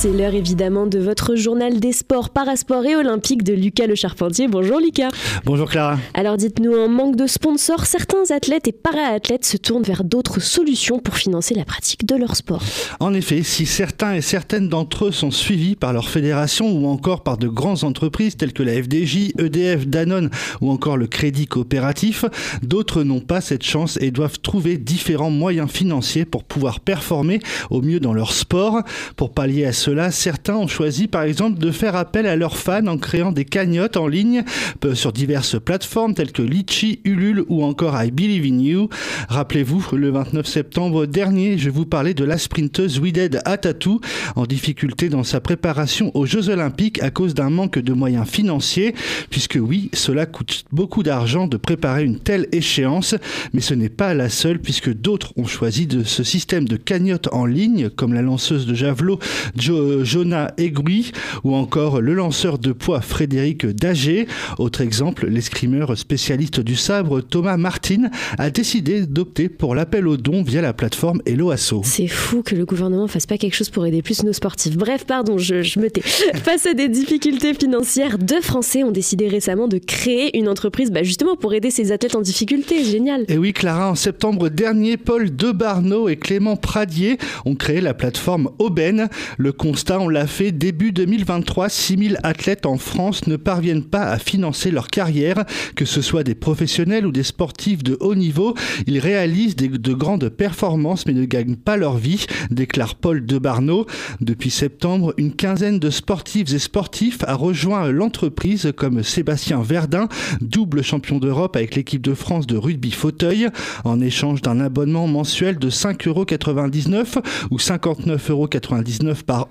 C'est l'heure évidemment de votre journal des sports parasport et olympique de Lucas Le Charpentier. Bonjour Lucas. Bonjour Clara. Alors dites-nous, en manque de sponsors, certains athlètes et para-athlètes se tournent vers d'autres solutions pour financer la pratique de leur sport. En effet, si certains et certaines d'entre eux sont suivis par leur fédération ou encore par de grandes entreprises telles que la FDJ, EDF, Danone ou encore le Crédit Coopératif, d'autres n'ont pas cette chance et doivent trouver différents moyens financiers pour pouvoir performer au mieux dans leur sport. Pour pallier à cela, certains ont choisi par exemple de faire appel à leurs fans en créant des cagnottes en ligne euh, sur diverses plateformes telles que Litchi, Ulule ou encore I Believe in You. Rappelez-vous, le 29 septembre dernier, je vous parlais de la sprinteuse Wided Atatou en difficulté dans sa préparation aux Jeux Olympiques à cause d'un manque de moyens financiers, puisque oui, cela coûte beaucoup d'argent de préparer une telle échéance, mais ce n'est pas la seule puisque d'autres ont choisi de ce système de cagnotte en ligne, comme la lanceuse de javelot Jonah Egui ou encore le lanceur de poids Frédéric Dagé. Autre exemple, l'escrimeur spécialiste du sabre Thomas Martin a décidé d'opter pour l'appel aux dons via la plateforme Helloasso. C'est fou que le gouvernement fasse pas quelque chose pour aider plus nos sportifs. Bref, pardon, je, je me tais. Face à des difficultés financières, deux Français ont décidé récemment de créer une entreprise bah, justement pour aider ces athlètes en difficulté. Génial. Et oui, Clara, en septembre dernier, Paul Debarneau et Clément Pradier ont créé la plateforme Aubaine. Le constat, on l'a fait début 2023, 6000 athlètes en France ne parviennent pas à financer leur carrière, que ce soit des professionnels ou des sportifs de haut niveau. Ils réalisent de grandes performances mais ne gagnent pas leur vie, déclare Paul Debarneau. Depuis septembre, une quinzaine de sportifs et sportifs a rejoint l'entreprise comme Sébastien Verdun, double champion d'Europe avec l'équipe de France de rugby fauteuil, en échange d'un abonnement mensuel de 5,99€ ou 59,99€ par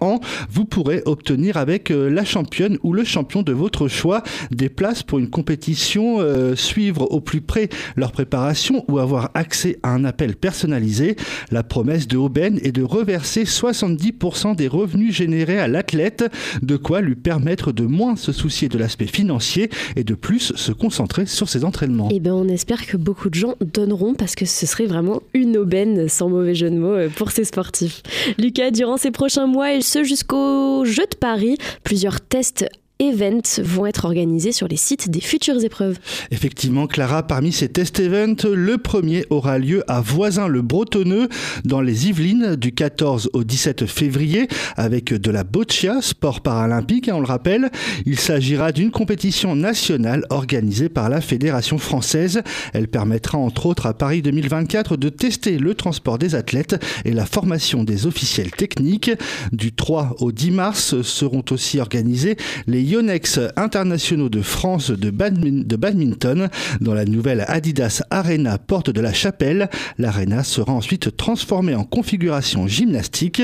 vous pourrez obtenir avec euh, la championne ou le champion de votre choix des places pour une compétition, euh, suivre au plus près leur préparation ou avoir accès à un appel personnalisé. La promesse de est de reverser 70% des revenus générés à l'athlète, de quoi lui permettre de moins se soucier de l'aspect financier et de plus se concentrer sur ses entraînements. Eh bien, on espère que beaucoup de gens donneront parce que ce serait vraiment une aubaine, sans mauvais jeu de mots, euh, pour ces sportifs. Lucas, durant ces prochains mois, et ce jusqu'au Jeu de Paris. Plusieurs tests events vont être organisés sur les sites des futures épreuves. Effectivement, Clara, parmi ces test events, le premier aura lieu à Voisin-le-Bretonneux, dans les Yvelines, du 14 au 17 février, avec de la boccia, sport paralympique, hein, on le rappelle. Il s'agira d'une compétition nationale organisée par la Fédération française. Elle permettra entre autres à Paris 2024 de tester le transport des athlètes et la formation des officiels techniques. Du 3 au 10 mars seront aussi organisés les Yonex internationaux de France de, badminton dans la nouvelle Adidas Arena Porte de la Chapelle. L'arena sera ensuite transformée en configuration gymnastique.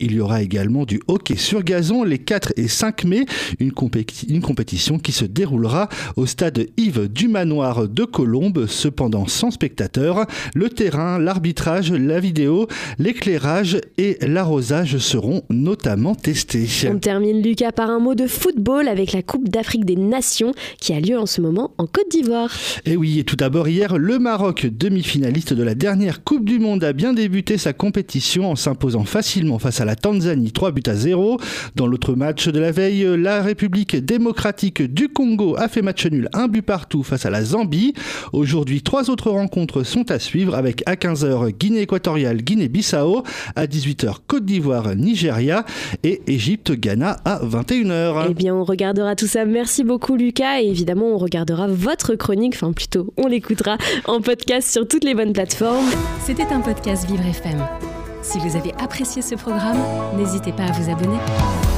Il y aura également du hockey sur gazon les 4 et 5 mai, une, une compétition qui se déroulera au stade Yves du Manoir de Colombes, cependant sans spectateurs. Le terrain, l'arbitrage, la vidéo, l'éclairage et l'arrosage seront notamment testés. On termine Lucas par un mot de football avec la Coupe d'Afrique des Nations qui a lieu en ce moment en Côte d'Ivoire. Et oui, et tout d'abord hier, le Maroc, demi-finaliste de la dernière Coupe du Monde, a bien débuté sa compétition en s'imposant facilement face à la Tanzanie 3 buts à 0. Dans l'autre match de la veille, la République démocratique du Congo a fait match nul, un but partout face à la Zambie. Aujourd'hui, trois autres rencontres sont à suivre avec à 15h Guinée équatoriale, Guinée-Bissau, à 18h Côte d'Ivoire, Nigeria et Égypte-Ghana à 21h. Eh bien, on regardera tout ça. Merci beaucoup Lucas et évidemment on regardera votre chronique, enfin plutôt on l'écoutera en podcast sur toutes les bonnes plateformes. C'était un podcast Vivre FM. Si vous avez apprécié ce programme, n'hésitez pas à vous abonner.